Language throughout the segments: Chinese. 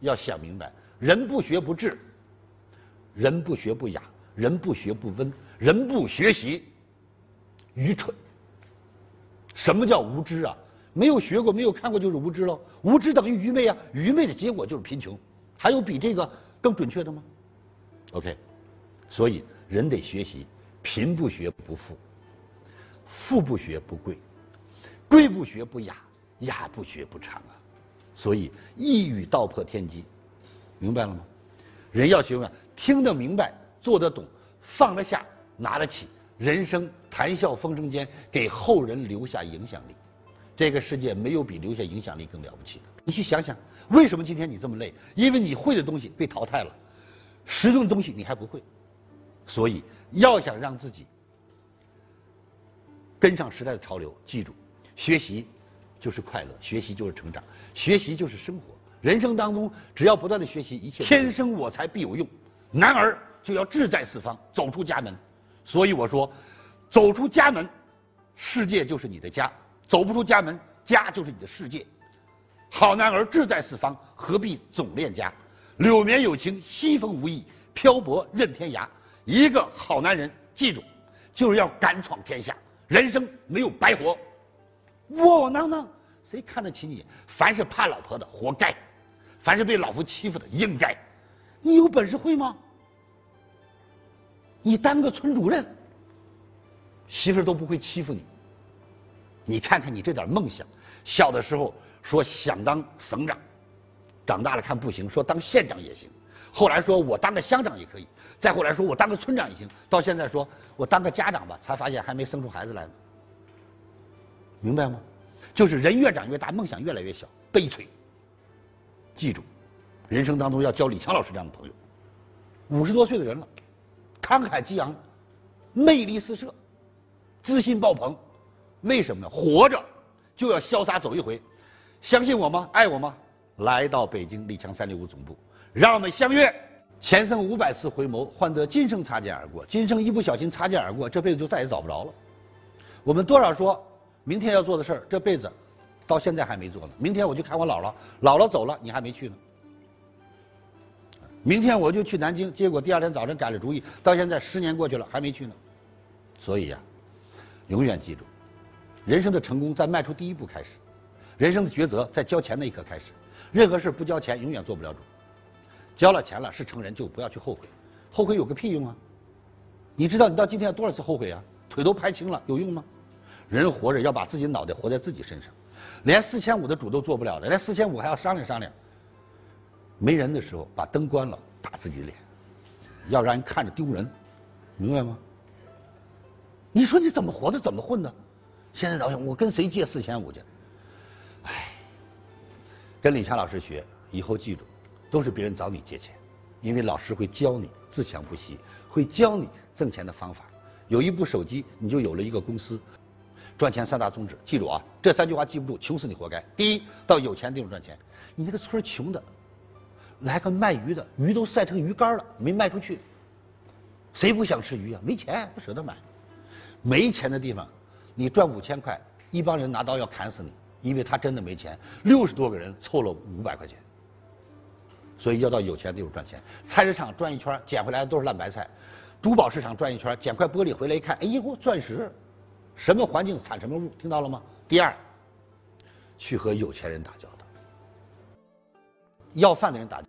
要想明白，人不学不智，人不学不雅，人不学不温，人不学习，愚蠢。什么叫无知啊？没有学过，没有看过就是无知喽。无知等于愚昧啊，愚昧的结果就是贫穷。还有比这个更准确的吗？OK，所以人得学习，贫不学不富，富不学不贵，贵不学不雅，雅不学不长啊。所以一语道破天机，明白了吗？人要学会听得明白，做得懂，放得下，拿得起，人生谈笑风生间，给后人留下影响力。这个世界没有比留下影响力更了不起的。你去想想，为什么今天你这么累？因为你会的东西被淘汰了，实用的东西你还不会。所以要想让自己跟上时代的潮流，记住，学习就是快乐，学习就是成长，学习就是生活。人生当中，只要不断的学习，一切天生我材必有用。男儿就要志在四方，走出家门。所以我说，走出家门，世界就是你的家；走不出家门，家就是你的世界。好男儿志在四方，何必总恋家？柳绵有情，西风无意，漂泊任天涯。一个好男人，记住，就是要敢闯天下。人生没有白活，窝窝囊囊，谁看得起你？凡是怕老婆的，活该；凡是被老夫欺负的，应该。你有本事会吗？你当个村主任，媳妇儿都不会欺负你。你看看你这点梦想，小的时候说想当省长，长大了看不行，说当县长也行。后来说我当个乡长也可以，再后来说我当个村长也行，到现在说我当个家长吧，才发现还没生出孩子来呢。明白吗？就是人越长越大，梦想越来越小，悲催。记住，人生当中要交李强老师这样的朋友。五十多岁的人了，慷慨激昂，魅力四射，自信爆棚。为什么呢？活着就要潇洒走一回。相信我吗？爱我吗？来到北京李强三六五总部。让我们相约，前生五百次回眸，换得今生擦肩而过。今生一不小心擦肩而过，这辈子就再也找不着了。我们多少说明天要做的事儿，这辈子到现在还没做呢。明天我就看我姥姥，姥姥走了，你还没去呢。明天我就去南京，结果第二天早晨改了主意，到现在十年过去了还没去呢。所以呀，永远记住，人生的成功在迈出第一步开始，人生的抉择在交钱那一刻开始。任何事不交钱，永远做不了主。交了钱了是成人，就不要去后悔，后悔有个屁用啊！你知道你到今天多少次后悔啊？腿都拍青了，有用吗？人活着要把自己脑袋活在自己身上，连四千五的主都做不了了，连四千五还要商量商量。没人的时候把灯关了，打自己的脸，要让人看着丢人，明白吗？你说你怎么活的，怎么混的？现在老想我跟谁借四千五去？哎，跟李强老师学，以后记住。都是别人找你借钱，因为老师会教你自强不息，会教你挣钱的方法。有一部手机，你就有了一个公司。赚钱三大宗旨，记住啊，这三句话记不住，穷死你活该。第一，到有钱地方赚钱。你那个村穷的，来个卖鱼的，鱼都晒成鱼干了，没卖出去。谁不想吃鱼啊？没钱，不舍得买。没钱的地方，你赚五千块，一帮人拿刀要砍死你，因为他真的没钱。六十多个人凑了五百块钱。所以要到有钱地方赚钱。菜市场转一圈，捡回来的都是烂白菜；珠宝市场转一圈，捡块玻璃回来一看，哎呦，钻石！什么环境产什么物，听到了吗？第二，去和有钱人打交道。要饭的人打，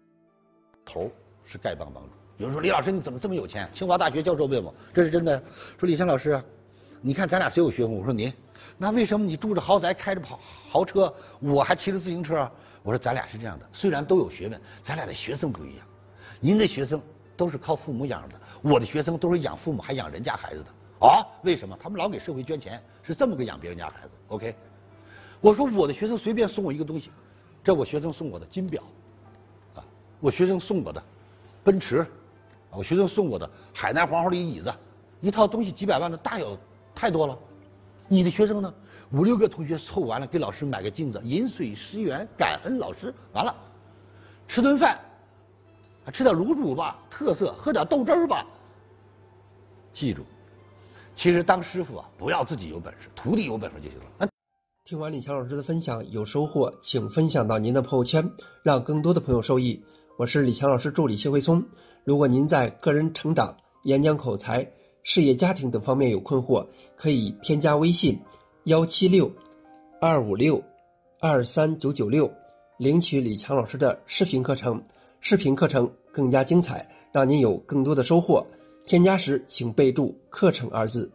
头是丐帮帮主。有人说李老师你怎么这么有钱？清华大学教授问我，这是真的。说李强老师，你看咱俩谁有学问？我说您。那为什么你住着豪宅，开着跑豪车，我还骑着自行车？我说咱俩是这样的，虽然都有学问，咱俩的学生不一样。您的学生都是靠父母养的，我的学生都是养父母还养人家孩子的。啊？为什么？他们老给社会捐钱，是这么个养别人家孩子。OK，我说我的学生随便送我一个东西，这我学生送我的金表，啊，我学生送我的奔驰，我学生送我的海南黄花梨椅子，一套东西几百万的大有太多了。你的学生呢？五六个同学凑完了，给老师买个镜子，饮水思源，感恩老师。完了，吃顿饭，吃点卤煮吧，特色，喝点豆汁儿吧。记住，其实当师傅啊，不要自己有本事，徒弟有本事就行了。那听完李强老师的分享有收获，请分享到您的朋友圈，让更多的朋友受益。我是李强老师助理谢慧聪。如果您在个人成长、演讲口才、事业家庭等方面有困惑，可以添加微信幺七六二五六二三九九六，领取李强老师的视频课程。视频课程更加精彩，让您有更多的收获。添加时请备注“课程”二字。